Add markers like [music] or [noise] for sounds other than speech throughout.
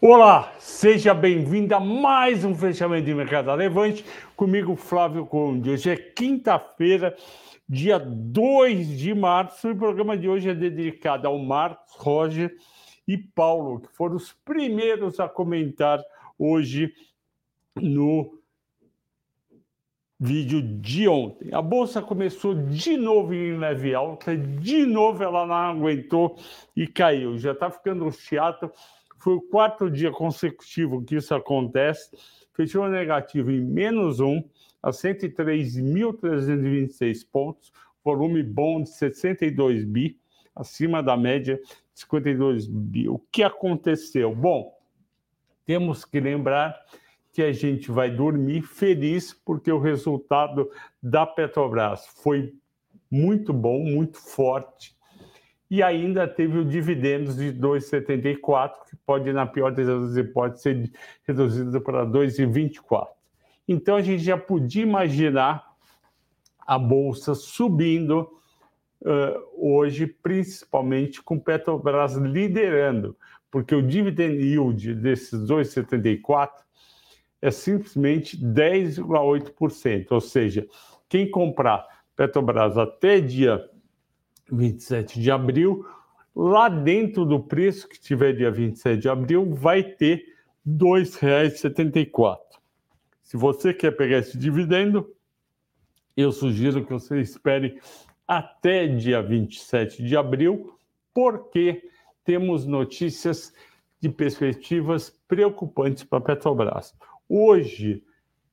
Olá, seja bem-vindo a mais um fechamento de mercado levante comigo, Flávio Conde. Hoje é quinta-feira, dia 2 de março, e o programa de hoje é dedicado ao Marcos, Roger e Paulo, que foram os primeiros a comentar hoje no vídeo de ontem. A bolsa começou de novo em leve alta, de novo ela não aguentou e caiu. Já está ficando chato foi o quarto dia consecutivo que isso acontece. Fechou negativo em menos um, a 103.326 pontos, volume bom de 62 bi, acima da média de 52 bi. O que aconteceu? Bom, temos que lembrar que a gente vai dormir feliz porque o resultado da Petrobras foi muito bom, muito forte e ainda teve o dividendos de 2,74, que pode, na pior das hipóteses, ser reduzido para 2,24. Então a gente já podia imaginar a bolsa subindo uh, hoje, principalmente com Petrobras liderando, porque o dividend yield desses 2,74 é simplesmente 10,8%, ou seja, quem comprar Petrobras até dia 27 de abril, lá dentro do preço que tiver dia 27 de abril, vai ter R$ 2,74. Se você quer pegar esse dividendo, eu sugiro que você espere até dia 27 de abril, porque temos notícias de perspectivas preocupantes para a Petrobras. Hoje,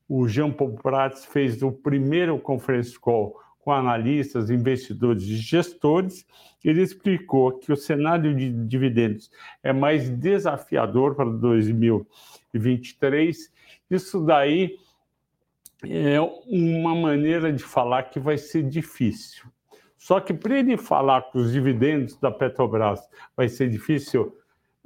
o Jean Paul Prats fez o primeiro conference call com analistas, investidores e gestores, ele explicou que o cenário de dividendos é mais desafiador para 2023. Isso daí é uma maneira de falar que vai ser difícil. Só que para ele falar que os dividendos da Petrobras vai ser difícil,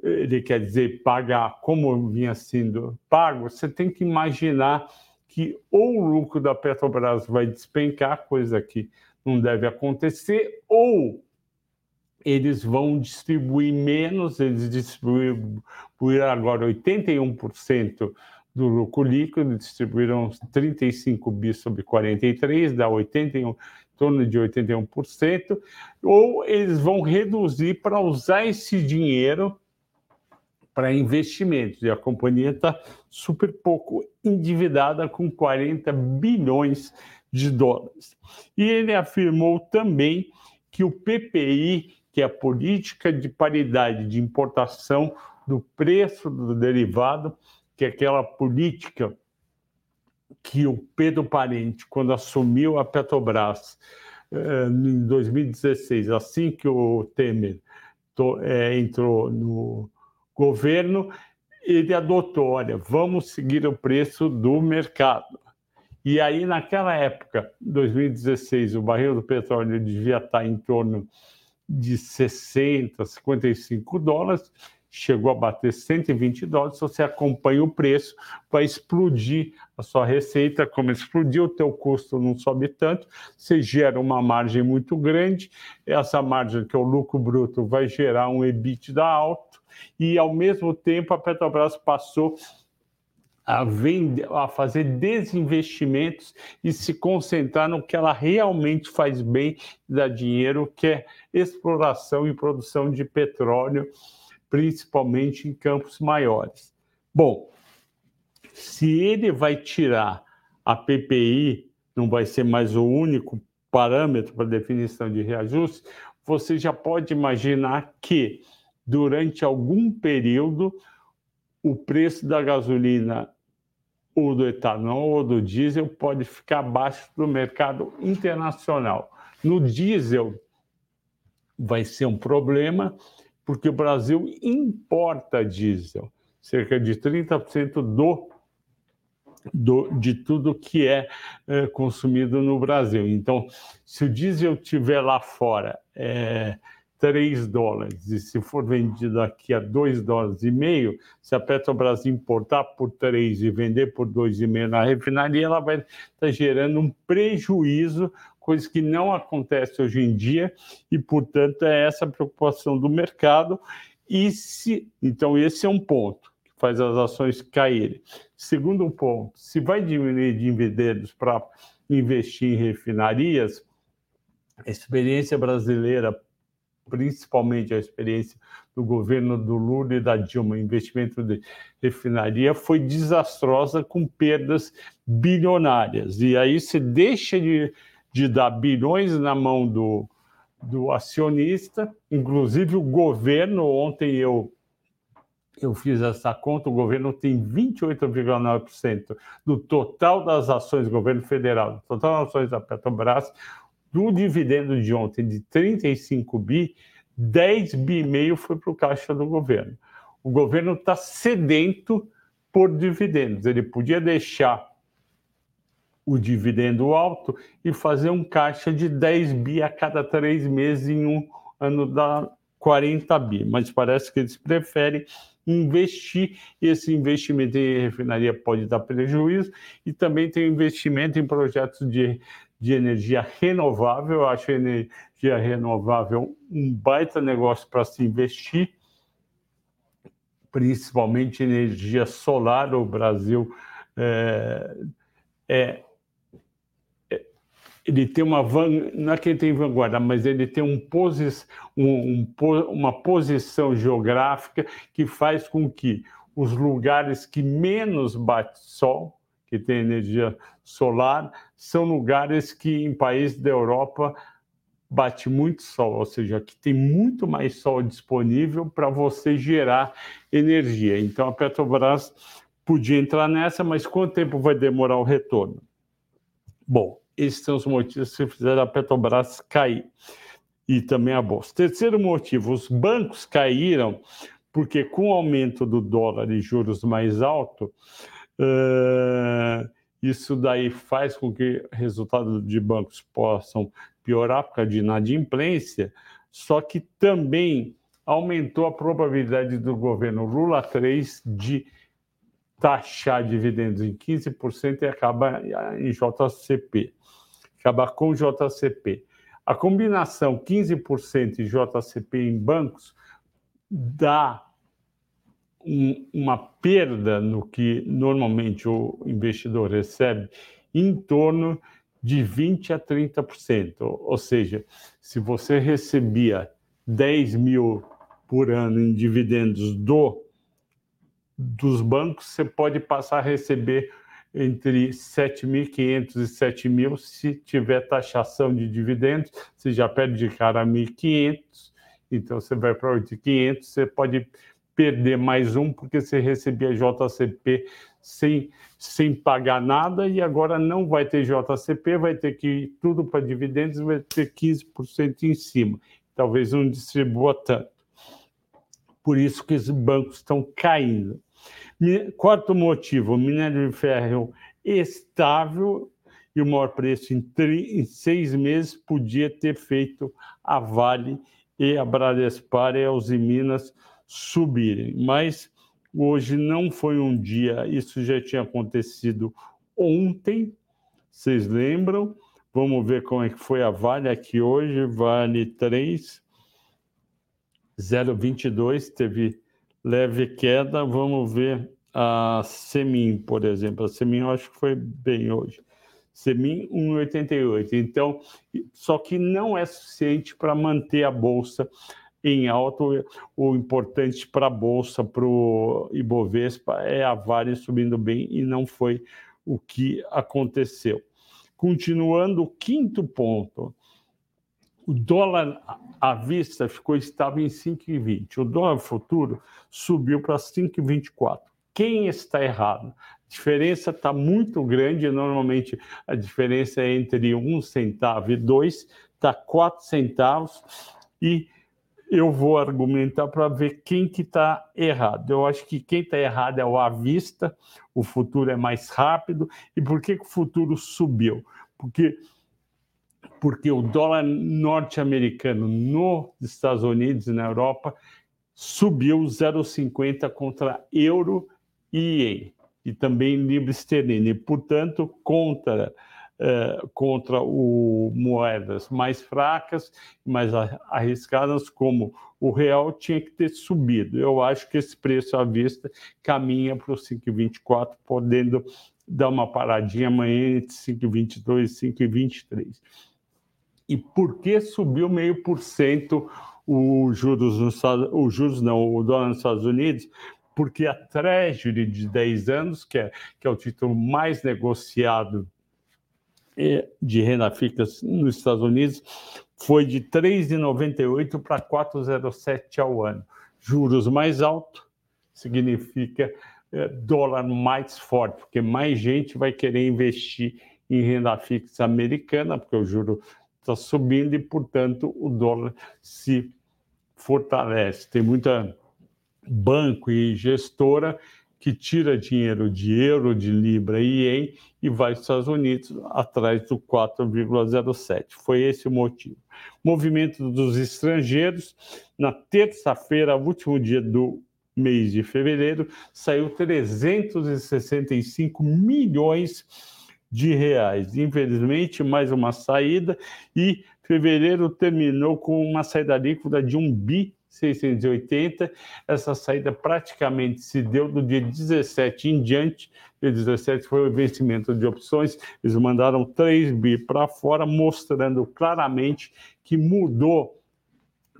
ele quer dizer pagar como vinha sendo pago, você tem que imaginar que ou o lucro da Petrobras vai despencar, coisa que não deve acontecer, ou eles vão distribuir menos, eles distribuíram agora 81% do lucro líquido, distribuíram 35 bi sobre 43, dá 81, em torno de 81%, ou eles vão reduzir para usar esse dinheiro para investimentos. E a companhia está super pouco endividada, com 40 bilhões de dólares. E ele afirmou também que o PPI, que é a política de paridade de importação do preço do derivado, que é aquela política que o Pedro Parente, quando assumiu a Petrobras eh, em 2016, assim que o Temer eh, entrou no, governo ele adotou, olha, vamos seguir o preço do mercado. E aí, naquela época, 2016, o barril do petróleo devia estar em torno de 60, 55 dólares, chegou a bater 120 dólares. Se você acompanha o preço, vai explodir a sua receita. Como explodiu, o teu custo não sobe tanto, você gera uma margem muito grande. Essa margem, que é o lucro bruto, vai gerar um EBITDA alto e, ao mesmo tempo, a Petrobras passou a, vender, a fazer desinvestimentos e se concentrar no que ela realmente faz bem e dá dinheiro, que é exploração e produção de petróleo, principalmente em campos maiores. Bom, se ele vai tirar a PPI, não vai ser mais o único parâmetro para definição de reajuste, você já pode imaginar que durante algum período o preço da gasolina ou do etanol ou do diesel pode ficar abaixo do mercado internacional. No diesel vai ser um problema, porque o Brasil importa diesel, cerca de 30% do, do, de tudo que é, é, consumido no Brasil. Então, se o diesel tiver lá fora é, 3 dólares e se for vendido aqui a 2 dólares e meio, se a Petrobras importar por 3 e vender por 2,5 na refinaria, ela vai estar tá gerando um prejuízo, coisa que não acontece hoje em dia, e, portanto, é essa a preocupação do mercado. E se, então, esse é um ponto. faz as ações caírem. Segundo ponto, se vai diminuir dividendos para investir em refinarias, a experiência brasileira, principalmente a experiência do governo do Lula e da Dilma, investimento de refinaria, foi desastrosa com perdas bilionárias. E aí se deixa de, de dar bilhões na mão do, do acionista, inclusive o governo, ontem eu eu fiz essa conta, o governo tem 28,9% do total das ações governo federal, do total das ações da Petrobras, do dividendo de ontem de 35 bi, 10 bi e meio foi para o caixa do governo. O governo está sedento por dividendos. Ele podia deixar o dividendo alto e fazer um caixa de 10 bi a cada três meses em um ano da 40 bi, mas parece que eles preferem investir. Esse investimento em refinaria pode dar prejuízo e também tem investimento em projetos de de energia renovável. Eu acho a energia renovável um baita negócio para se investir, principalmente energia solar. O Brasil é, é, é ele tem uma não é que ele tem vanguarda, mas ele tem um um, um, uma posição geográfica que faz com que os lugares que menos bate sol que tem energia solar, são lugares que em países da Europa bate muito sol, ou seja, que tem muito mais sol disponível para você gerar energia. Então a Petrobras podia entrar nessa, mas quanto tempo vai demorar o retorno? Bom, esses são os motivos que fizeram a Petrobras cair e também a bolsa. Terceiro motivo, os bancos caíram porque com o aumento do dólar e juros mais alto, Uh, isso daí faz com que resultados de bancos possam piorar por causa de inadimplência, só que também aumentou a probabilidade do governo Lula 3 de taxar dividendos em 15% e acabar em JCP, acabar com JCP. A combinação 15% e JCP em bancos dá um, uma perda no que normalmente o investidor recebe em torno de 20 a 30%. Ou seja, se você recebia 10 mil por ano em dividendos do dos bancos, você pode passar a receber entre 7.500 e 7.000 se tiver taxação de dividendos, você já perde de cara 1.500, então você vai para 8.500, você pode perder mais um porque você recebia JCP sem, sem pagar nada e agora não vai ter JCP, vai ter que ir tudo para dividendos, vai ter 15% em cima. Talvez não distribua tanto. Por isso que os bancos estão caindo. Quarto motivo, o minério de ferro estável e o maior preço em, em seis meses podia ter feito a Vale e a Bradespar e a Uzi Minas subirem. Mas hoje não foi um dia, isso já tinha acontecido ontem, vocês lembram? Vamos ver como é que foi a Vale aqui hoje, Vale 3, 0,22, teve leve queda. Vamos ver a Semin, por exemplo. A Semin eu acho que foi bem hoje. Semin 1,88. Então, só que não é suficiente para manter a bolsa em alto, o importante para a Bolsa, para o Ibovespa, é a Vale subindo bem e não foi o que aconteceu. Continuando, o quinto ponto, o dólar à vista ficou estável em 5,20. O dólar futuro subiu para 5,24. Quem está errado? A diferença está muito grande. Normalmente a diferença é entre um centavo e dois, está quatro centavos. E eu vou argumentar para ver quem que está errado. Eu acho que quem está errado é o à vista, o futuro é mais rápido. E por que, que o futuro subiu? Porque, porque o dólar norte-americano nos Estados Unidos e na Europa subiu 0,50 contra euro e ien, e também libra esterlina. E, portanto, contra contra o, moedas mais fracas, mais arriscadas, como o real, tinha que ter subido. Eu acho que esse preço à vista caminha para o 5,24, podendo dar uma paradinha amanhã entre 5,22 e 5,23. E por que subiu meio por cento os juros nos os juros não, o dólar nos Estados Unidos? Porque a Treasury de 10 anos, que é, que é o título mais negociado de renda fixa nos Estados Unidos, foi de 3,98 para 4,07 ao ano. Juros mais altos significa é, dólar mais forte, porque mais gente vai querer investir em renda fixa americana, porque o juro está subindo e, portanto, o dólar se fortalece. Tem muita banco e gestora que tira dinheiro de euro, de libra e ien e vai para os Estados Unidos atrás do 4,07. Foi esse o motivo. Movimento dos estrangeiros, na terça-feira, último dia do mês de fevereiro, saiu 365 milhões de reais. Infelizmente, mais uma saída e fevereiro terminou com uma saída líquida de 1 bi 680. Essa saída praticamente se deu do dia 17 em diante. Dia 17 foi o vencimento de opções. Eles mandaram 3 bi para fora, mostrando claramente que mudou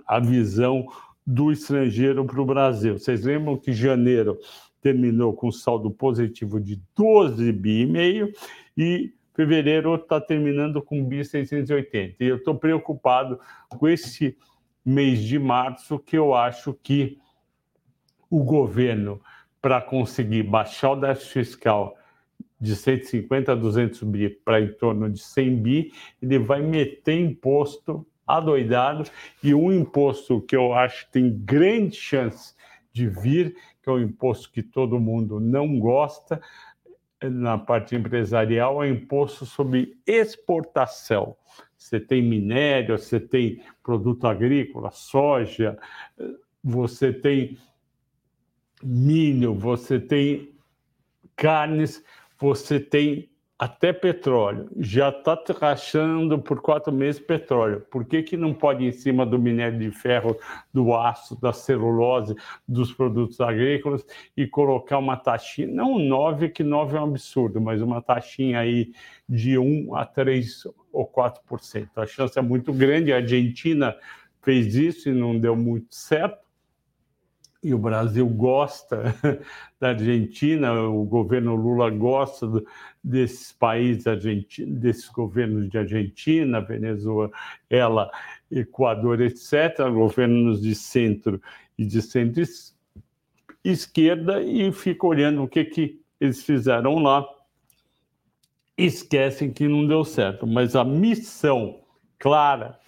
a visão do estrangeiro para o Brasil. Vocês lembram que janeiro terminou com saldo positivo de 12 bi e meio e fevereiro está terminando com bi 680. E eu estou preocupado com esse mês de março, que eu acho que o governo, para conseguir baixar o déficit fiscal de 150 a 200 bi para em torno de 100 bi, ele vai meter imposto adoidado e um imposto que eu acho que tem grande chance de vir, que é um imposto que todo mundo não gosta na parte empresarial, é o imposto sobre exportação. Você tem minério, você tem produto agrícola, soja, você tem milho, você tem carnes, você tem até petróleo. Já está rachando por quatro meses petróleo. Por que, que não pode, em cima do minério de ferro, do aço, da celulose, dos produtos agrícolas, e colocar uma taxinha, não 9, que 9 é um absurdo, mas uma taxinha aí de 1 a 3 ou 4%. A chance é muito grande. A Argentina fez isso e não deu muito certo e o Brasil gosta [laughs] da Argentina, o governo Lula gosta desses países argentinos, desses governos de Argentina, Venezuela, Equador, etc., governos de centro e de centro-esquerda, e fica olhando o que, que eles fizeram lá. Esquecem que não deu certo, mas a missão clara,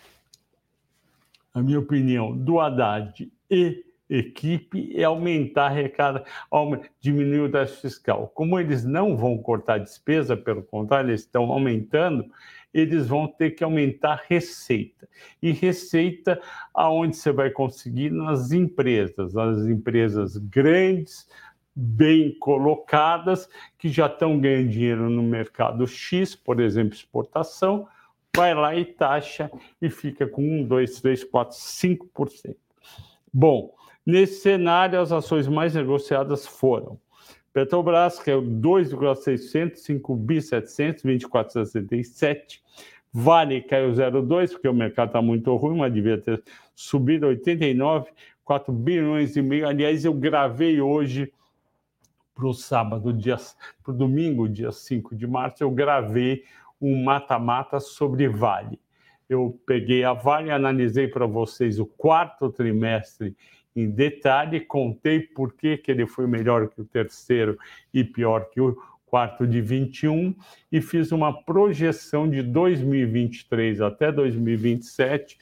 a minha opinião, do Haddad e equipe é aumentar a recada, diminuir o déficit fiscal. Como eles não vão cortar despesa, pelo contrário, eles estão aumentando, eles vão ter que aumentar receita. E receita aonde você vai conseguir nas empresas, nas empresas grandes, bem colocadas, que já estão ganhando dinheiro no mercado X, por exemplo, exportação, vai lá e taxa e fica com 1, 2, 3, 4, 5%. Bom, Nesse cenário, as ações mais negociadas foram Petrobras, que é o 2,600, 5 bi 700, 24,67. Vale caiu 0,2, porque o mercado está muito ruim, mas devia ter subido 89, 4 bilhões e meio. Aliás, eu gravei hoje para o sábado, dia, para o domingo, dia 5 de março, eu gravei um mata-mata sobre Vale. Eu peguei a Vale, analisei para vocês o quarto trimestre em detalhe, contei por que, que ele foi melhor que o terceiro e pior que o quarto de 21 e fiz uma projeção de 2023 até 2027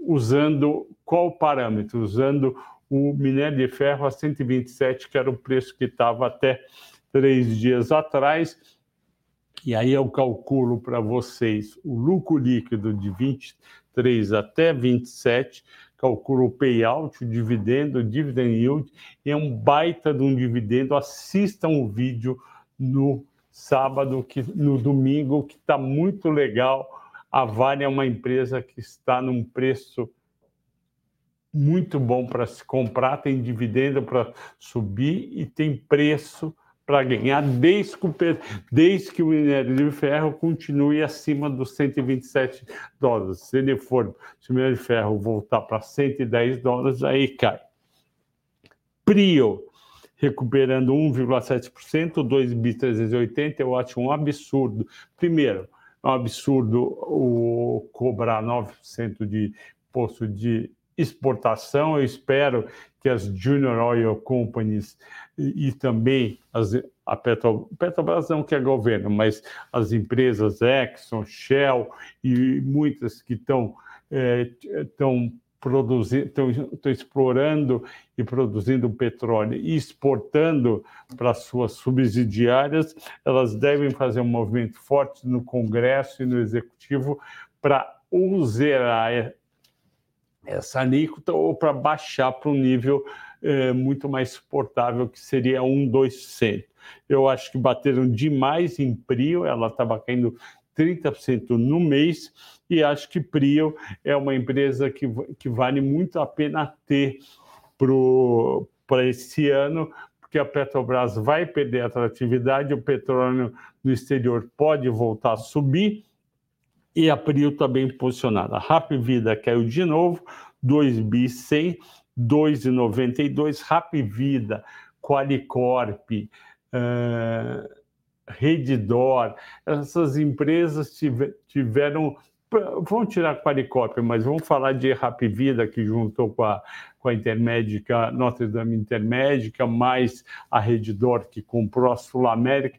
usando qual parâmetro? Usando o minério de ferro a 127, que era o preço que estava até três dias atrás. E aí eu calculo para vocês o lucro líquido de 23 até 27, calcula o payout, o dividendo, o dividend yield, e é um baita de um dividendo. Assistam o vídeo no sábado, que no domingo, que está muito legal. A Vale é uma empresa que está num preço muito bom para se comprar, tem dividendo para subir e tem preço para ganhar desde que, o, desde que o minério de ferro continue acima dos 127 dólares. Se ele for, se o minério de ferro voltar para 110 dólares, aí cai. Prio recuperando 1,7%, 2 bi 380, eu acho um absurdo. Primeiro, é um absurdo o cobrar 9% de imposto de exportação. Eu espero que as Junior Oil Companies e, também as, a Petro, Petrobras não que é governo, mas as empresas Exxon, Shell e muitas que estão é, produzindo, estão, explorando e produzindo petróleo e exportando para suas subsidiárias, elas devem fazer um movimento forte no Congresso e no Executivo para ou essa alíquota ou para baixar para um nível é, muito mais suportável, que seria 1, 2%. Eu acho que bateram demais em Prio, ela estava caindo 30% no mês, e acho que Prio é uma empresa que, que vale muito a pena ter para esse ano, porque a Petrobras vai perder atratividade, o petróleo no exterior pode voltar a subir, e a está bem posicionada. A Rap Vida caiu de novo, 2 bi 100, 2,92. Rap Vida, Qualicorp, uh, essas empresas tiveram vamos tirar a Qualicorp, mas vamos falar de Rap Vida, que juntou com a, com a Intermédica, Notre Dame Intermédica, mais a Redditor, que comprou a Sul América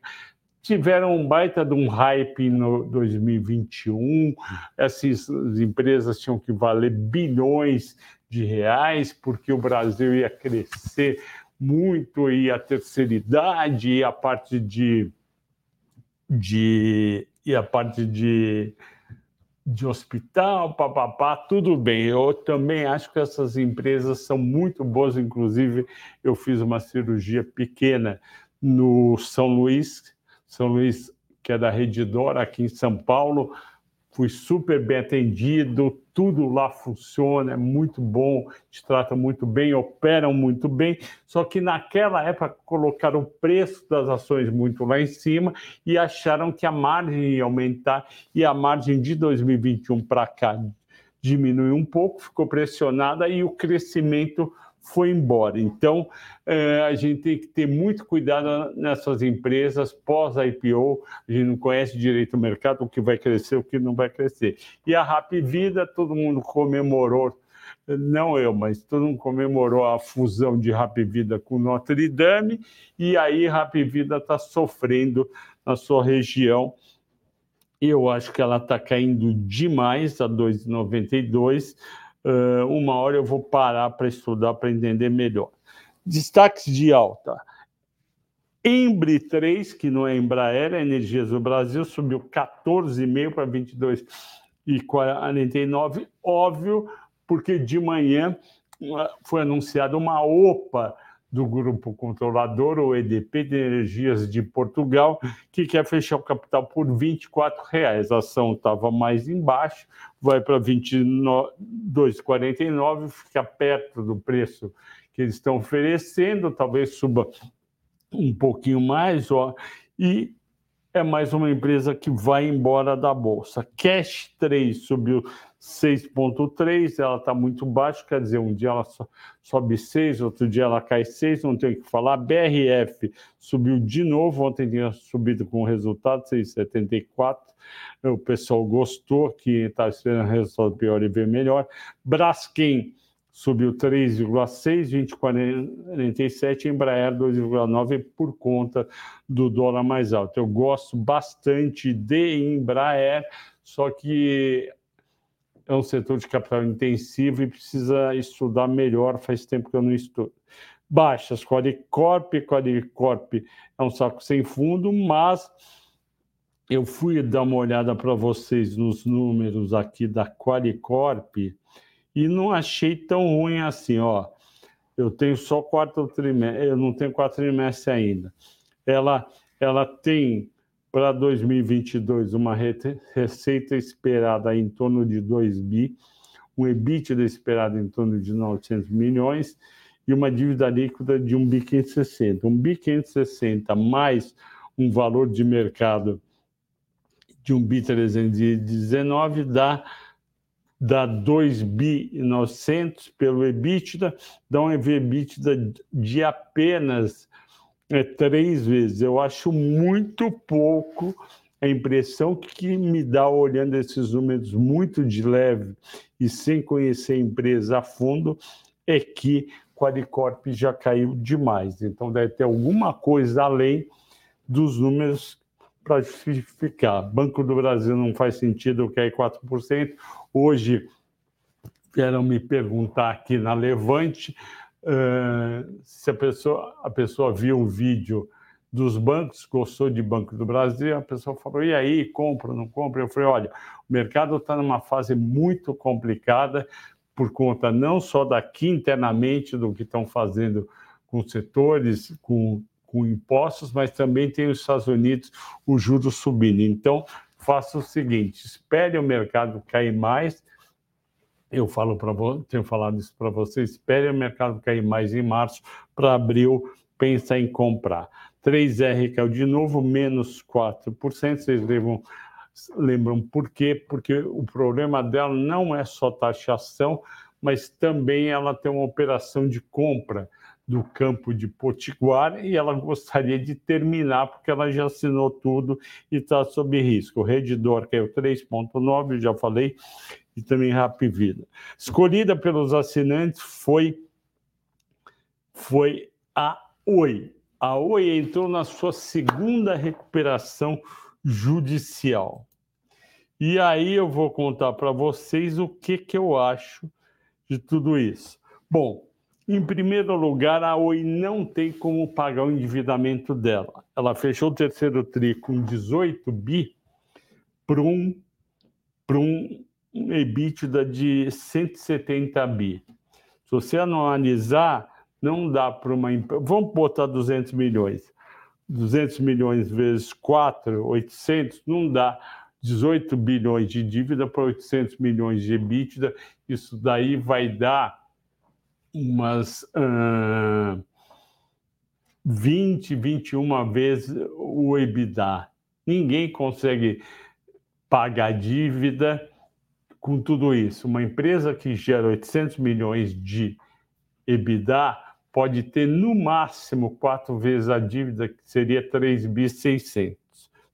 tiveram um baita de um hype no 2021. Essas empresas tinham que valer bilhões de reais, porque o Brasil ia crescer muito, e a terceira idade, e a parte de, de e a parte de, de hospital, papapá, tudo bem. Eu também acho que essas empresas são muito boas. Inclusive, eu fiz uma cirurgia pequena no São Luís, são Luís, que é da Redidor, aqui em São Paulo. Fui super bem atendido, tudo lá funciona, é muito bom, te tratam muito bem, operam muito bem. Só que naquela época colocaram o preço das ações muito lá em cima e acharam que a margem ia aumentar e a margem de 2021 para cá diminuiu um pouco, ficou pressionada e o crescimento foi embora. Então, é, a gente tem que ter muito cuidado nessas empresas pós-IPO. A gente não conhece direito o mercado, o que vai crescer, o que não vai crescer. E a Rap Vida, todo mundo comemorou, não eu, mas todo mundo comemorou a fusão de Rap Vida com Notre Dame, e aí Rap Vida está sofrendo na sua região. Eu acho que ela está caindo demais a 2,92 uh, uma hora eu vou parar para estudar, para entender melhor. Destaques de alta. Embri 3, que não é Embraer, é Energias do Brasil, subiu 14,5 para 22,49. Óbvio, porque de manhã foi anunciada uma OPA do grupo controlador, o EDP de Energias de Portugal, que quer fechar o capital por 24 reais. A ação estava mais embaixo, vai para R$ 22,49, fica perto do preço que eles estão oferecendo, talvez suba um pouquinho mais, ó, e é mais uma empresa que vai embora da bolsa. Cash 3 subiu 6,3, ela está muito baixa, quer dizer, um dia ela sobe 6, outro dia ela cai 6, não tem o que falar. BRF subiu de novo, ontem tinha subido com resultado 6,74. O pessoal gostou, que está esperando resultado pior e ver melhor. Braskem subiu 3,6, 20,47, Embraer 2,9 por conta do dólar mais alto. Eu gosto bastante de Embraer, só que é um setor de capital intensivo e precisa estudar melhor, faz tempo que eu não estudo. Baixas, Qualicorp, Qualicorp é um saco sem fundo, mas eu fui dar uma olhada para vocês nos números aqui da Qualicorp e não achei tão ruim assim, ó. Eu tenho só quatro trimestres, eu não tenho quatro trimestres ainda. Ela, ela tem para 2022, uma receita esperada em torno de 2 bi, um EBITDA esperado em torno de 900 milhões e uma dívida líquida de 1 bi 560. 1 bi 560 mais um valor de mercado de 1 bi 319 dá dá 2 bi 900 pelo EBITDA, dá um EBITDA de apenas é, três vezes. Eu acho muito pouco a impressão que me dá olhando esses números muito de leve e sem conhecer a empresa a fundo é que Qualicorp já caiu demais. Então deve ter alguma coisa além dos números para justificar. Banco do Brasil não faz sentido cair 4%. Hoje vieram me perguntar aqui na Levante uh, se a pessoa, a pessoa viu o vídeo dos bancos, gostou de Banco do Brasil, a pessoa falou, e aí, compra, não compra? Eu falei, olha, o mercado está numa fase muito complicada por conta não só daqui internamente do que estão fazendo com setores, com, com impostos, mas também tem os Estados Unidos, o juros subindo. Então, faça o seguinte, espere o mercado cair mais, eu falo para tenho falado isso para vocês, espere o mercado cair mais em março, para abril pensa em comprar. 3R caiu de novo, menos 4%. Vocês lembram, lembram por quê? Porque o problema dela não é só taxação, mas também ela tem uma operação de compra do campo de Potiguar e ela gostaria de terminar porque ela já assinou tudo e está sob risco. O Redditor caiu 3,9, já falei, e também Rap Vida. Escolhida pelos assinantes foi, foi a Oi a Oi entrou na sua segunda recuperação judicial. E aí eu vou contar para vocês o que, que eu acho de tudo isso. Bom, em primeiro lugar, a Oi não tem como pagar o endividamento dela. Ela fechou o terceiro TRI com 18 bi para um, um EBITDA de 170 bi. Se você analisar, não dá para uma empresa. Vamos botar 200 milhões. 200 milhões vezes 4, 800, não dá 18 bilhões de dívida para 800 milhões de EBITDA. Isso daí vai dar umas uh, 20, 21 vezes o EBITDA. Ninguém consegue pagar dívida com tudo isso. Uma empresa que gera 800 milhões de EBITDA pode ter no máximo quatro vezes a dívida, que seria 3 bi 600.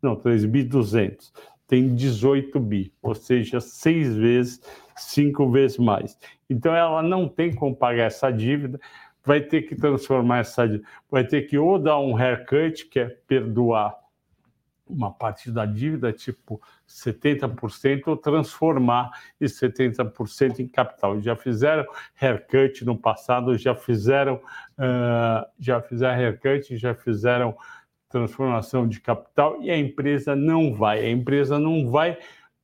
Não, 3 bi 200. Tem 18 bi, ou seja, seis vezes, cinco vezes mais. Então ela não tem como pagar essa dívida, vai ter que transformar essa vai ter que ou dar um haircut, que é perdoar uma parte da dívida, tipo 70%, ou transformar esse 70% em capital. Já fizeram haircut no passado, já fizeram, uh, já fizeram haircut, já fizeram transformação de capital e a empresa não vai. A empresa não vai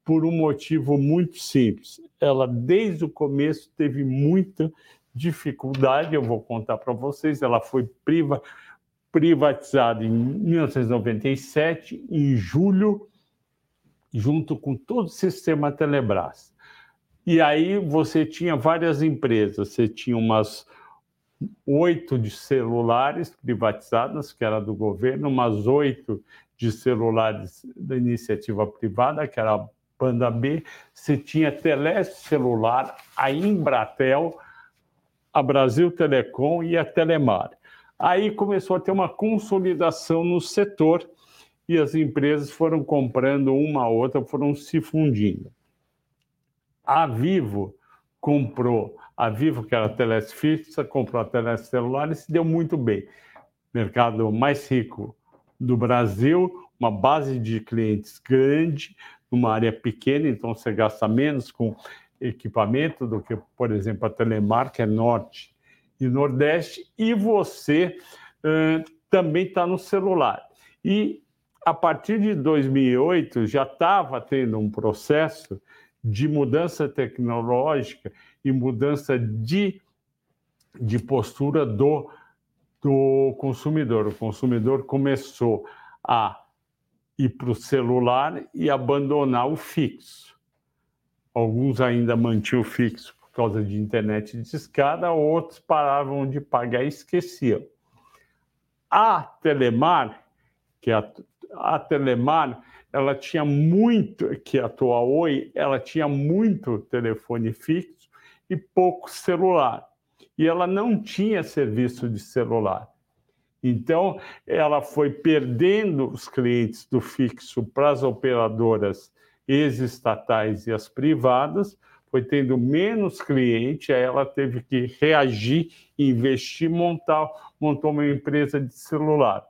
por um motivo muito simples. Ela, desde o começo, teve muita dificuldade, eu vou contar para vocês, ela foi priva privatizado em 1997, em julho, junto com todo o sistema Telebrás. E aí você tinha várias empresas, você tinha umas oito de celulares privatizadas, que era do governo, umas oito de celulares da iniciativa privada, que era a Banda B, você tinha Telecelular, a Embratel, a Brasil Telecom e a Telemar. Aí começou a ter uma consolidação no setor e as empresas foram comprando uma a outra, foram se fundindo. A Vivo comprou, a Vivo, que era a Teleste fixa, comprou a Teleste celular e se deu muito bem. Mercado mais rico do Brasil, uma base de clientes grande, numa área pequena, então você gasta menos com equipamento do que, por exemplo, a Telemar, que é norte e Nordeste, e você uh, também está no celular. E a partir de 2008 já estava tendo um processo de mudança tecnológica e mudança de, de postura do, do consumidor. O consumidor começou a ir para o celular e abandonar o fixo. Alguns ainda mantinham o fixo causa de internet de escada, outros paravam de pagar e esqueciam. A Telemar, que é a, a Telemar, ela tinha muito, que a atual Oi, ela tinha muito telefone fixo e pouco celular. E ela não tinha serviço de celular. Então, ela foi perdendo os clientes do fixo para as operadoras ex-estatais e as privadas, foi tendo menos cliente, aí ela teve que reagir, investir, montar, montou uma empresa de celular.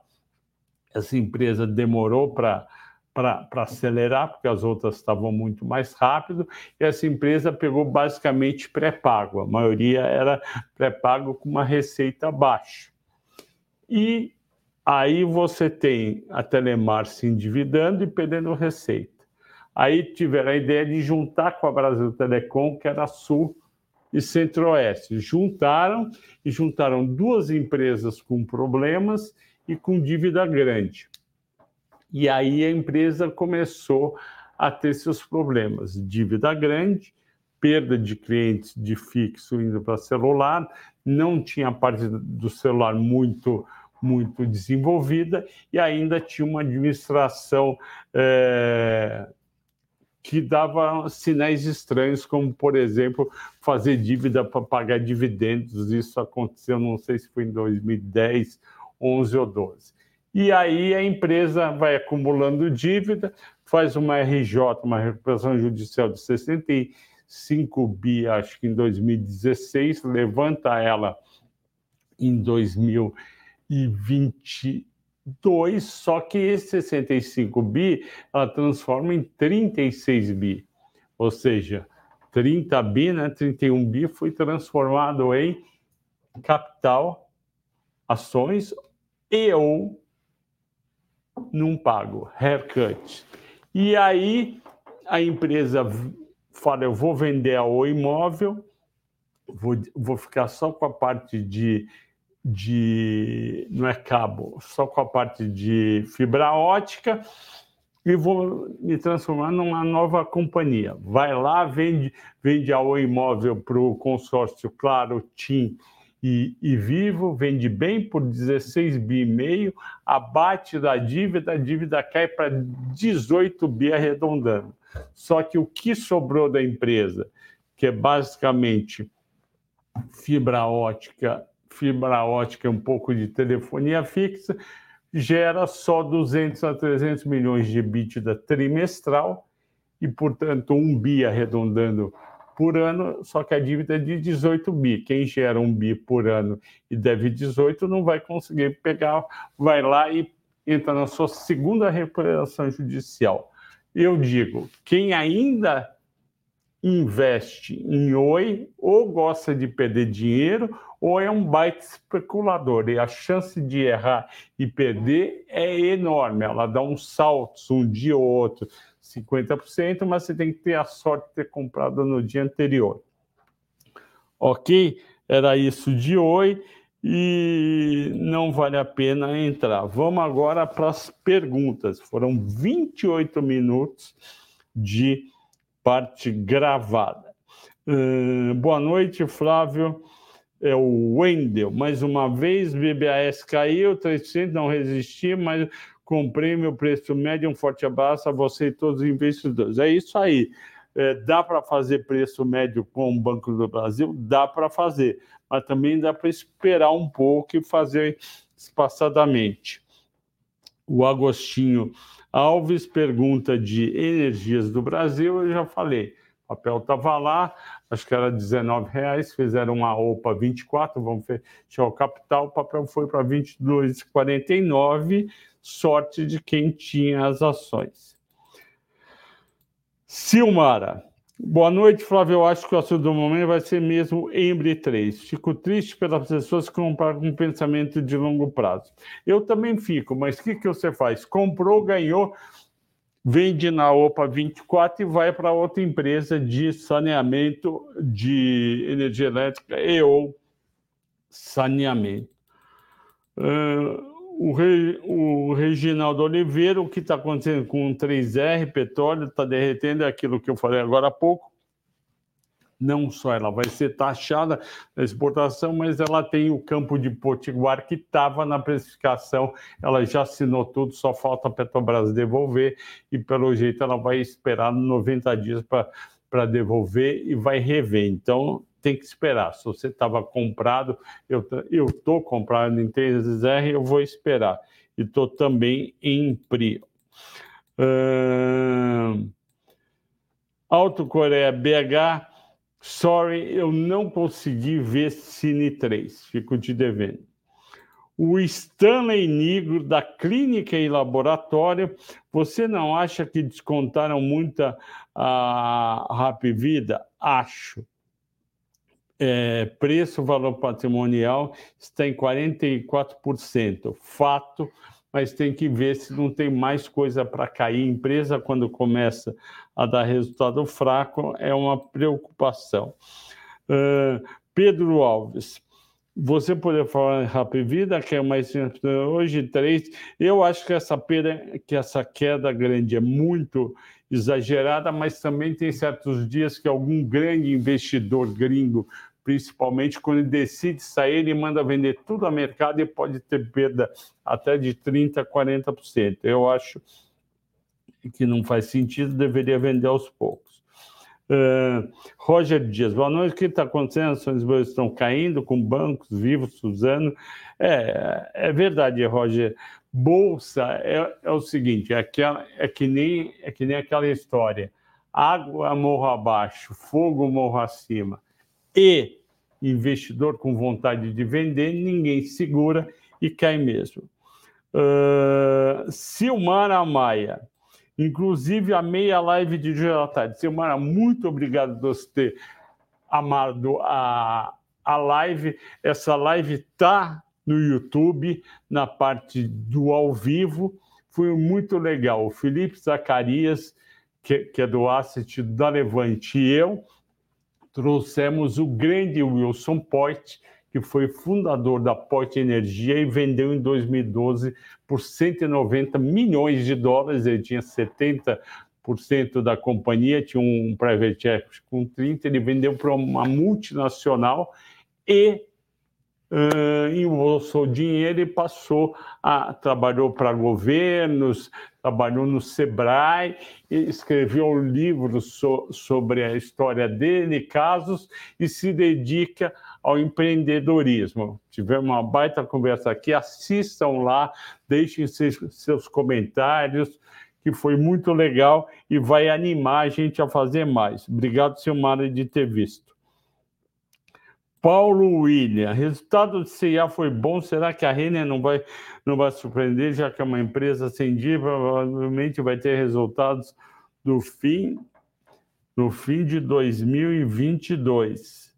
Essa empresa demorou para para acelerar, porque as outras estavam muito mais rápido, e essa empresa pegou basicamente pré-pago, a maioria era pré-pago com uma receita baixa. E aí você tem a Telemar se endividando e perdendo receita. Aí tiveram a ideia de juntar com a Brasil Telecom, que era Sul e Centro-Oeste. Juntaram e juntaram duas empresas com problemas e com dívida grande. E aí a empresa começou a ter seus problemas: dívida grande, perda de clientes de fixo indo para celular, não tinha a parte do celular muito muito desenvolvida e ainda tinha uma administração é, que dava sinais estranhos, como, por exemplo, fazer dívida para pagar dividendos. Isso aconteceu, não sei se foi em 2010, 11 ou 12. E aí a empresa vai acumulando dívida, faz uma RJ, uma recuperação judicial de 60 5 bi, acho que em 2016, levanta ela em 2022, só que esse 65 bi ela transforma em 36 bi, ou seja, 30 bi, né, 31 bi foi transformado em capital, ações e ou num pago, haircut. E aí a empresa fala: eu vou vender o imóvel, vou, vou ficar só com a parte de, de. não é cabo, só com a parte de fibra ótica e vou me transformar numa nova companhia. Vai lá, vende, vende a o imóvel para o consórcio Claro, TIM e, e, Vivo, vende bem por 16 bi e meio, abate da dívida, a dívida cai para 18 bi arredondando. Só que o que sobrou da empresa, que é basicamente fibra ótica, fibra ótica e um pouco de telefonia fixa, gera só 200 a 300 milhões de EBITDA trimestral e, portanto, um bi arredondando por ano, só que a dívida é de 18 bi. Quem gera um bi por ano e deve 18 não vai conseguir pegar, vai lá e entra na sua segunda recuperação judicial. Eu digo, quem ainda investe em Oi ou gosta de perder dinheiro ou é um baita especulador e a chance de errar e perder é enorme. Ela dá uns saltos um dia ou outro 50%, mas você tem que ter a sorte de ter comprado no dia anterior. Ok? Era isso de Oi e não vale a pena entrar. Vamos agora para as perguntas. Foram 28 minutos de parte gravada. Uh, boa noite, Flávio. É o Wendel. Mais uma vez, BBAS caiu, 300 não resistia, mas comprei meu preço médio. Um forte abraço a você e todos os investidores. É isso aí. É, dá para fazer preço médio com o Banco do Brasil? Dá para fazer, mas também dá para esperar um pouco e fazer espaçadamente. O Agostinho Alves pergunta de energias do Brasil, eu já falei. O papel estava lá, acho que era R$19,00, fizeram uma OPA 24, vamos fechar o capital, o papel foi para 22,49 sorte de quem tinha as ações. Silmara. Boa noite, Flávio. Eu acho que o assunto do momento vai ser mesmo Embry 3. Fico triste pelas pessoas que compraram com pensamento de longo prazo. Eu também fico, mas o que, que você faz? Comprou, ganhou, vende na OPA 24 e vai para outra empresa de saneamento de energia elétrica e ou saneamento. Uh, o, Re, o Reginaldo Oliveira, o que está acontecendo com o 3R, petróleo, está derretendo, é aquilo que eu falei agora há pouco. Não só ela vai ser taxada na exportação, mas ela tem o campo de Potiguar que estava na precificação, ela já assinou tudo, só falta a Petrobras devolver, e pelo jeito ela vai esperar 90 dias para devolver e vai rever. Então, tem que esperar. Se você estava comprado, eu estou comprado em 3R, eu vou esperar. E estou também em PRI. Uh... Alto Coreia BH, sorry, eu não consegui ver Cine 3, fico te devendo. O Stanley Negro da Clínica e Laboratório, você não acha que descontaram muita a Rap Vida? Acho é, preço, valor patrimonial está em 44%. Fato, mas tem que ver se não tem mais coisa para cair. Empresa, quando começa a dar resultado fraco, é uma preocupação. Uh, Pedro Alves, você poder falar em Rapid Vida, que é mais hoje três. Eu acho que essa perda, que essa queda grande é muito exagerada, mas também tem certos dias que algum grande investidor gringo, principalmente quando ele decide sair, ele manda vender tudo a mercado e pode ter perda até de 30%, 40%. Eu acho que não faz sentido, deveria vender aos poucos. Uh, Roger Dias, boa noite. O que está acontecendo? As ações boas estão caindo com bancos vivos, Suzano. É, é verdade, Roger bolsa é, é o seguinte, é, aquela, é, que nem, é que nem aquela história, água morro abaixo, fogo morro acima, e investidor com vontade de vender, ninguém segura e cai mesmo. Uh, Silmara Maia, inclusive a meia live de hoje à tarde. Silmara, muito obrigado por você ter amado a, a live. Essa live está no YouTube, na parte do ao vivo. Foi muito legal. O Felipe Zacarias, que, que é do Asset da Levante, e eu trouxemos o grande Wilson Poit, que foi fundador da Poit Energia e vendeu em 2012 por 190 milhões de dólares. Ele tinha 70% da companhia, tinha um private equity com 30%, ele vendeu para uma multinacional e uh, embolsou dinheiro e passou a trabalhou para governos, trabalhou no Sebrae, escreveu um livro so, sobre a história dele, casos, e se dedica ao empreendedorismo. Tivemos uma baita conversa aqui, assistam lá, deixem seus, seus comentários, que foi muito legal e vai animar a gente a fazer mais. Obrigado, Silmara, de ter visto. Paulo William, resultado do CIA foi bom. Será que a Renner não vai, não vai surpreender, já que é uma empresa sem dívida, provavelmente vai ter resultados do fim, no fim de 2022. O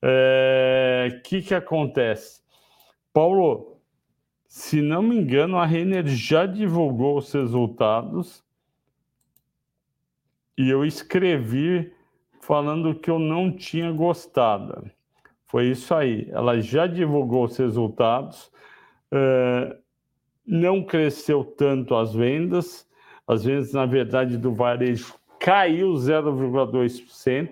é, que, que acontece? Paulo, se não me engano, a Renner já divulgou os resultados e eu escrevi falando que eu não tinha gostado. Foi isso aí. Ela já divulgou os resultados, uh, não cresceu tanto as vendas, as vendas, na verdade, do varejo caiu 0,2%,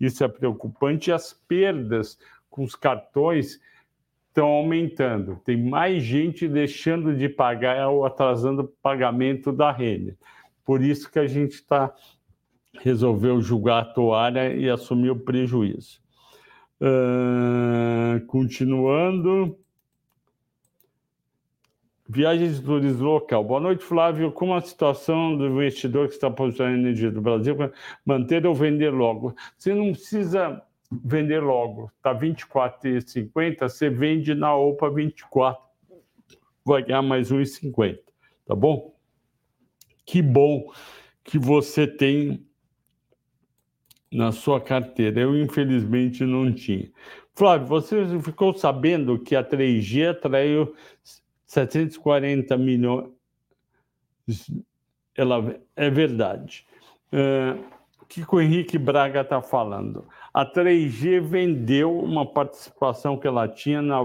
isso é preocupante, e as perdas com os cartões estão aumentando. Tem mais gente deixando de pagar ou atrasando o pagamento da renda. Por isso que a gente está resolveu julgar a toalha e assumir o prejuízo. Uh, continuando. Viagens de turismo local. Boa noite, Flávio. Como a situação do investidor que está posicionando energia do Brasil para manter ou vender logo? Você não precisa vender logo. Está R$ 24,50, você vende na OPA 24. Vai ganhar mais R$ 1,50. Tá bom? Que bom que você tem na sua carteira. Eu, infelizmente, não tinha. Flávio, você ficou sabendo que a 3G atraiu 740 milhões. Ela, é verdade. Uh, que, o Henrique Braga está falando? A 3G vendeu uma participação que ela tinha na,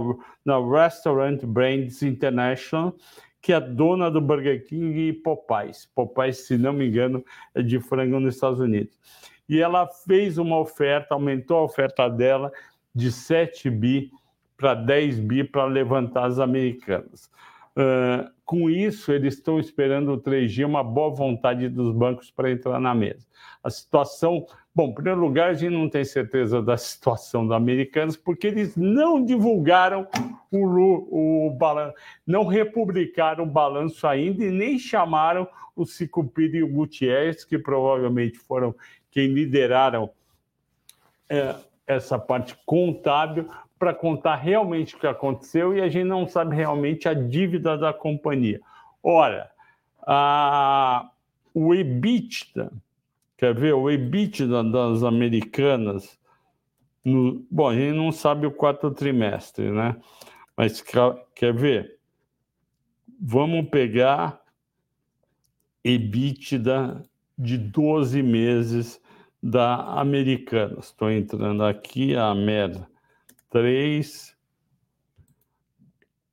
na Restaurant Brands International, que é dona do Burger King e Popeyes. Popeyes, se não me engano, é de frango nos Estados Unidos. E ela fez uma oferta, aumentou a oferta dela de 7 bi para 10 bi para levantar as americanas. Uh, com isso, eles estão esperando o 3G, uma boa vontade dos bancos para entrar na mesa. A situação, bom, em primeiro lugar, a gente não tem certeza da situação dos americanos, porque eles não divulgaram o, o balanço, não republicaram o balanço ainda e nem chamaram o Sicupira e o Gutierrez, que provavelmente foram quem lideraram é, essa parte contábil para contar realmente o que aconteceu e a gente não sabe realmente a dívida da companhia. Ora, a, o EBITDA, quer ver? O EBITDA das americanas, no, bom, a gente não sabe o quarto trimestre, né? Mas quer ver? Vamos pegar EBITDA de 12 meses da Americanas. Estou entrando aqui, a merda. 3.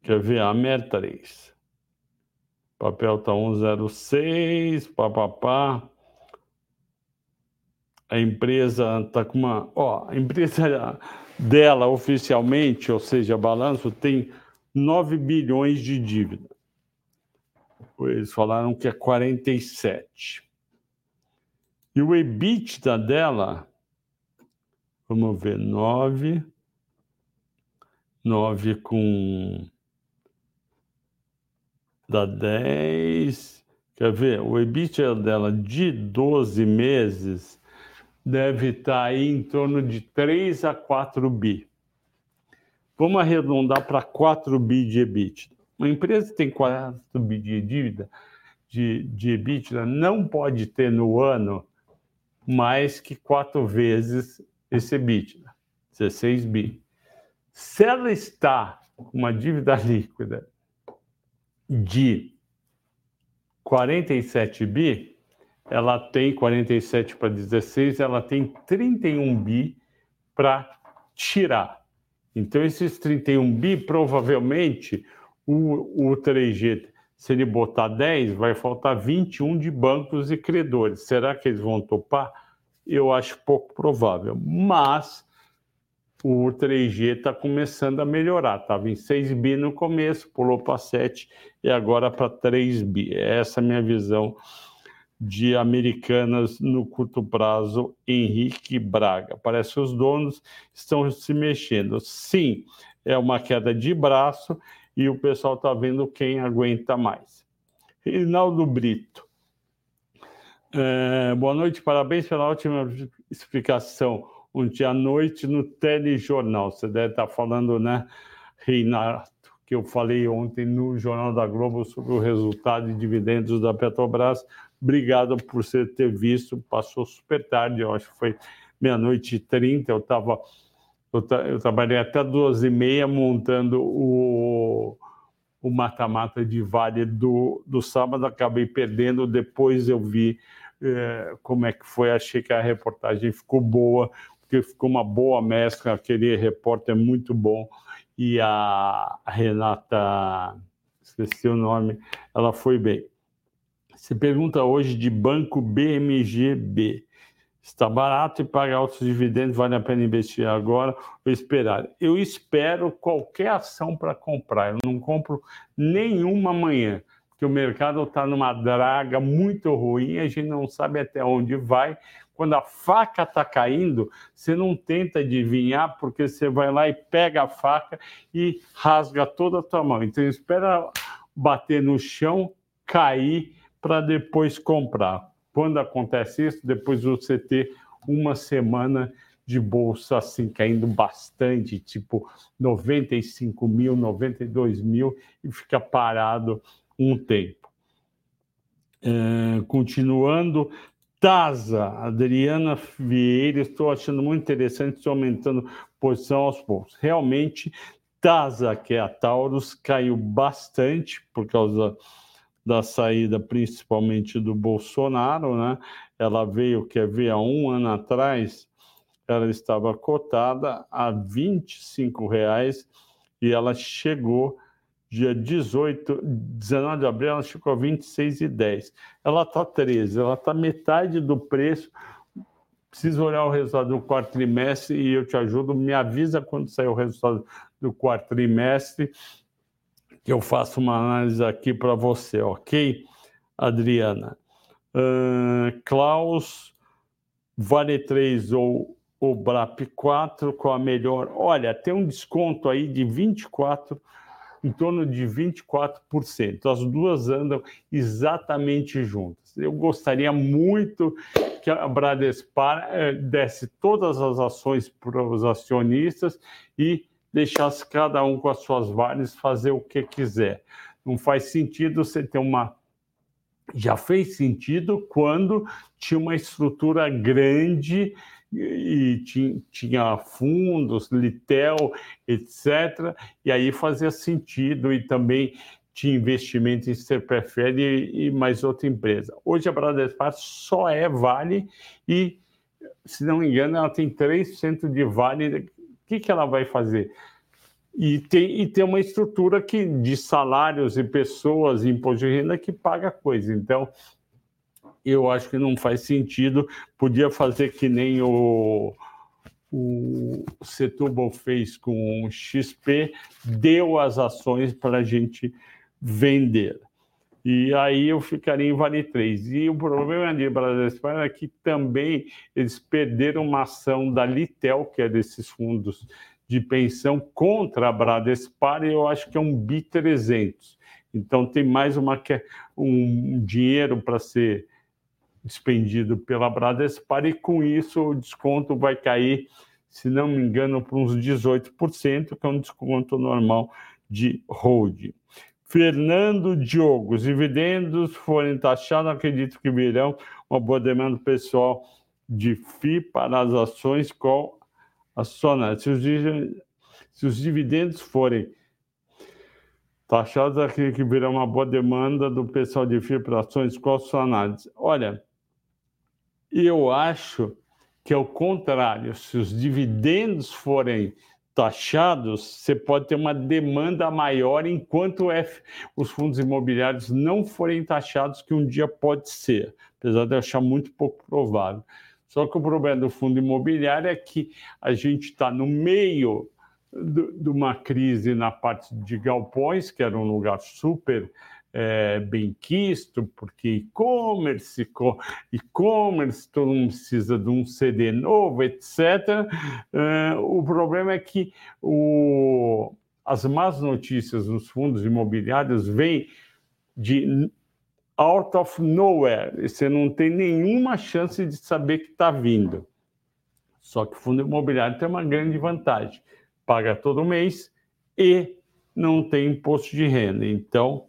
Quer ver? A MER 3. Papel tá 106, papapá. A empresa tá com uma. Ó, a empresa [laughs] dela oficialmente, ou seja, balanço, tem 9 bilhões de dívida. Eles falaram que é 47. E o EBITDA dela, vamos ver, 9 9 com. dá 10. Quer ver? O EBITDA dela de 12 meses deve estar aí em torno de 3 a 4 bi. Vamos arredondar para 4 bi de EBITDA. Uma empresa que tem 4 bi de dívida, de, de EBITDA, não pode ter no ano mais que quatro vezes esse EBITDA, 16 bi. Se ela está com uma dívida líquida de 47 bi, ela tem 47 para 16, ela tem 31 bi para tirar. Então, esses 31 bi, provavelmente, o, o 3G, se ele botar 10, vai faltar 21 de bancos e credores. Será que eles vão topar? Eu acho pouco provável. Mas o 3G está começando a melhorar. Estava em 6 bi no começo, pulou para 7 e agora para 3 bi. Essa é a minha visão de Americanas no curto prazo, Henrique Braga. Parece que os donos estão se mexendo. Sim, é uma queda de braço e o pessoal está vendo quem aguenta mais. Rinaldo Brito. É, boa noite, parabéns pela ótima explicação ontem à noite no telejornal. Você deve estar falando, né, Reinato, que eu falei ontem no Jornal da Globo sobre o resultado de dividendos da Petrobras. Obrigado por você ter visto. Passou super tarde, eu acho que foi meia-noite e trinta. Eu estava. Eu, eu, trabalhei até duas e meia montando o mata-mata de Vale do, do sábado, acabei perdendo, depois eu vi é, como é que foi, achei que a reportagem ficou boa, porque ficou uma boa mescla, aquele repórter muito bom. E a Renata, esqueci o nome, ela foi bem. Você pergunta hoje de banco BMGB. Está barato e paga altos dividendos, vale a pena investir agora ou esperar? Eu espero qualquer ação para comprar, eu não compro nenhuma amanhã, porque o mercado está numa draga muito ruim, a gente não sabe até onde vai, quando a faca está caindo, você não tenta adivinhar, porque você vai lá e pega a faca e rasga toda a tua mão. Então, espera bater no chão, cair, para depois comprar. Quando acontece isso, depois você ter uma semana de bolsa assim caindo bastante, tipo 95 mil, 92 mil, e fica parado um tempo. É, continuando, Taza, Adriana Vieira, estou achando muito interessante, estou aumentando posição aos poucos. Realmente, Taza, que é a Taurus, caiu bastante por causa da saída, principalmente do Bolsonaro, né? Ela veio, quer ver, há um ano atrás, ela estava cotada a R$ 25,00 e ela chegou dia 18, 19 de abril, ela chegou a R$ 26,10. Ela está 13, ela está metade do preço. Precisa olhar o resultado do quarto trimestre e eu te ajudo. Me avisa quando sair o resultado do quarto trimestre, eu faço uma análise aqui para você, ok, Adriana? Uh, Klaus, Vale 3 ou o BRAP 4 com a melhor. Olha, tem um desconto aí de 24, em torno de 24%. As duas andam exatamente juntas. Eu gostaria muito que a Bradespar eh, desse todas as ações para os acionistas e deixasse cada um com as suas várias fazer o que quiser. Não faz sentido você ter uma já fez sentido quando tinha uma estrutura grande e tinha, fundos, Litel, etc. E aí fazia sentido e também tinha investimento em CPFL e, e mais outra empresa. Hoje a Bradespar só é Vale e, se não me engano, ela tem 3% de Vale. Que, que ela vai fazer? E tem, e tem uma estrutura que, de salários e pessoas e imposto de renda que paga coisa. Então, eu acho que não faz sentido. Podia fazer que nem o, o Setúbal fez com o XP, deu as ações para a gente vender. E aí eu ficaria em Vale 3. E o problema de Bradespar é que também eles perderam uma ação da Litel, que é desses fundos de pensão, contra a Bradespar, e eu acho que é um BI 300. Então tem mais uma, um dinheiro para ser despendido pela Bradespar e com isso o desconto vai cair, se não me engano, para uns 18%, que é um desconto normal de hold. Fernando Diogo, os dividendos forem taxados, acredito que virão uma boa demanda pessoal de FI para as ações com a Sona. Se os, se os dividendos forem taxados, acredito que virão uma boa demanda do pessoal de FI para ações com a análise. Olha, eu acho que, ao contrário, se os dividendos forem taxados, você pode ter uma demanda maior enquanto os fundos imobiliários não forem taxados, que um dia pode ser, apesar de eu achar muito pouco provável. Só que o problema do fundo imobiliário é que a gente está no meio de uma crise na parte de galpões, que era um lugar super é, bem quisto, porque e-commerce, e-commerce, todo mundo precisa de um CD novo, etc. É, o problema é que o, as más notícias nos fundos imobiliários vêm de out of nowhere. Você não tem nenhuma chance de saber que está vindo. Só que o fundo imobiliário tem uma grande vantagem: paga todo mês e não tem imposto de renda. Então,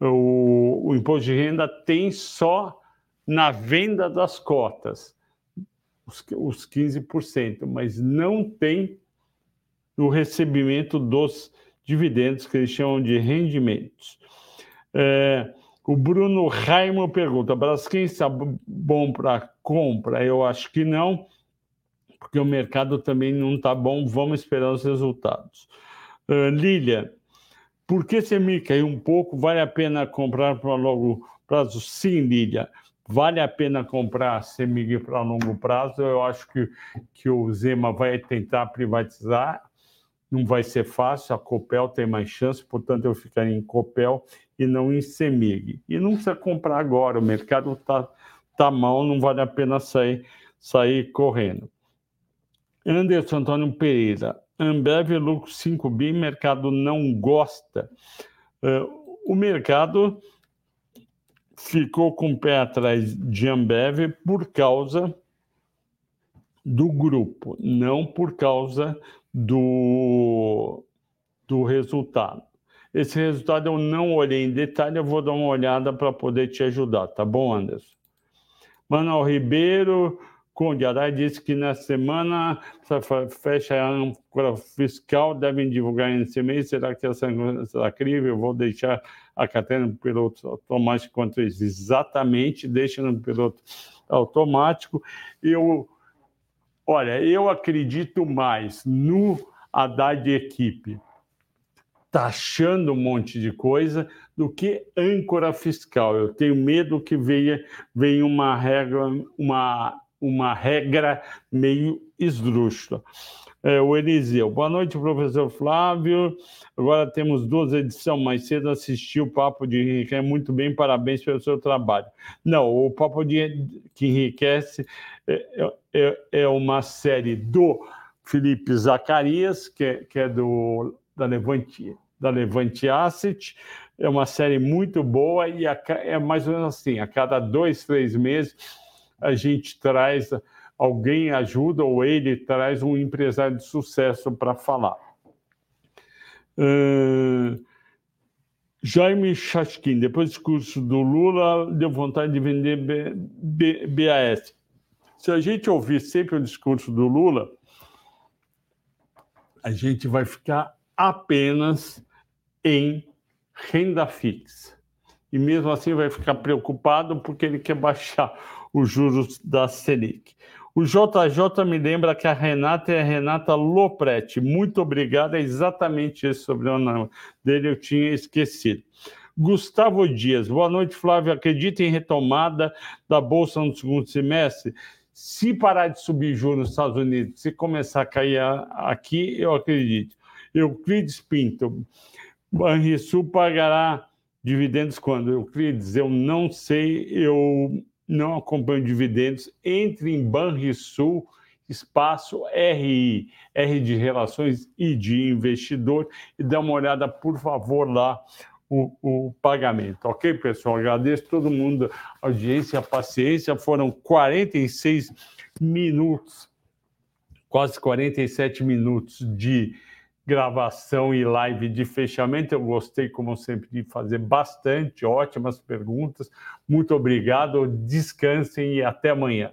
o, o imposto de renda tem só na venda das cotas, os, os 15%, mas não tem no recebimento dos dividendos, que eles chamam de rendimentos. É, o Bruno Raimo pergunta: Braskem está bom para compra? Eu acho que não, porque o mercado também não está bom. Vamos esperar os resultados. Uh, Lília, por que CMI caiu um pouco? Vale a pena comprar para longo prazo? Sim, Lídia. Vale a pena comprar CMI para longo prazo. Eu acho que, que o Zema vai tentar privatizar. Não vai ser fácil, a Copel tem mais chance, portanto, eu ficaria em Copel e não em CEMIG. E não precisa comprar agora, o mercado está tá mal, não vale a pena sair, sair correndo. Anderson Antônio Pereira, Ambev lucro 5 bi, mercado não gosta. Uh, o mercado ficou com o pé atrás de Ambev por causa do grupo, não por causa do, do resultado. Esse resultado eu não olhei em detalhe, eu vou dar uma olhada para poder te ajudar, tá bom, Anderson? Manuel Ribeiro, Conde Arai disse que na semana fecha a âncora fiscal, devem divulgar nesse mês. Será que essa será crível? Vou deixar a carteira no piloto automático quanto isso. Exatamente, deixa no piloto automático. Eu, olha, eu acredito mais no Haddad equipe taxando um monte de coisa do que âncora fiscal. Eu tenho medo que venha, venha uma regra, uma, uma regra meio esdrúxula. É, o Eliseu. Boa noite, professor Flávio. Agora temos duas edições. Mais cedo assisti o Papo de Enriquece muito bem, parabéns pelo seu trabalho. Não, o Papo de que Enriquece é, é, é uma série do Felipe Zacarias, que é, que é do, da, Levante, da Levante Asset. É uma série muito boa e a, é mais ou menos assim: a cada dois, três meses a gente traz alguém ajuda ou ele traz um empresário de sucesso para falar. Uh, Jaime Chaskin, depois do discurso do Lula, deu vontade de vender B, B, BAS. Se a gente ouvir sempre o discurso do Lula, a gente vai ficar apenas em renda fixa. E mesmo assim vai ficar preocupado porque ele quer baixar os juros da Selic. O JJ me lembra que a Renata é a Renata Lopretti. Muito obrigado, é exatamente esse sobrenome dele, eu tinha esquecido. Gustavo Dias, boa noite, Flávio. Acredita em retomada da Bolsa no segundo semestre? Se parar de subir juros nos Estados Unidos, se começar a cair aqui, eu acredito. Euclides Pinto, Banrisul pagará dividendos quando? Euclides, eu não sei, eu não acompanho dividendos, entre em Banrisul, espaço RI, R de Relações e de Investidor, e dá uma olhada, por favor, lá o, o, pagamento. Ok, pessoal? Agradeço todo mundo, a audiência, a paciência. Foram 46 minutos, quase 47 minutos de gravação e live de fechamento. Eu gostei, como sempre, de fazer bastante ótimas perguntas. Muito obrigado, descansem e até amanhã.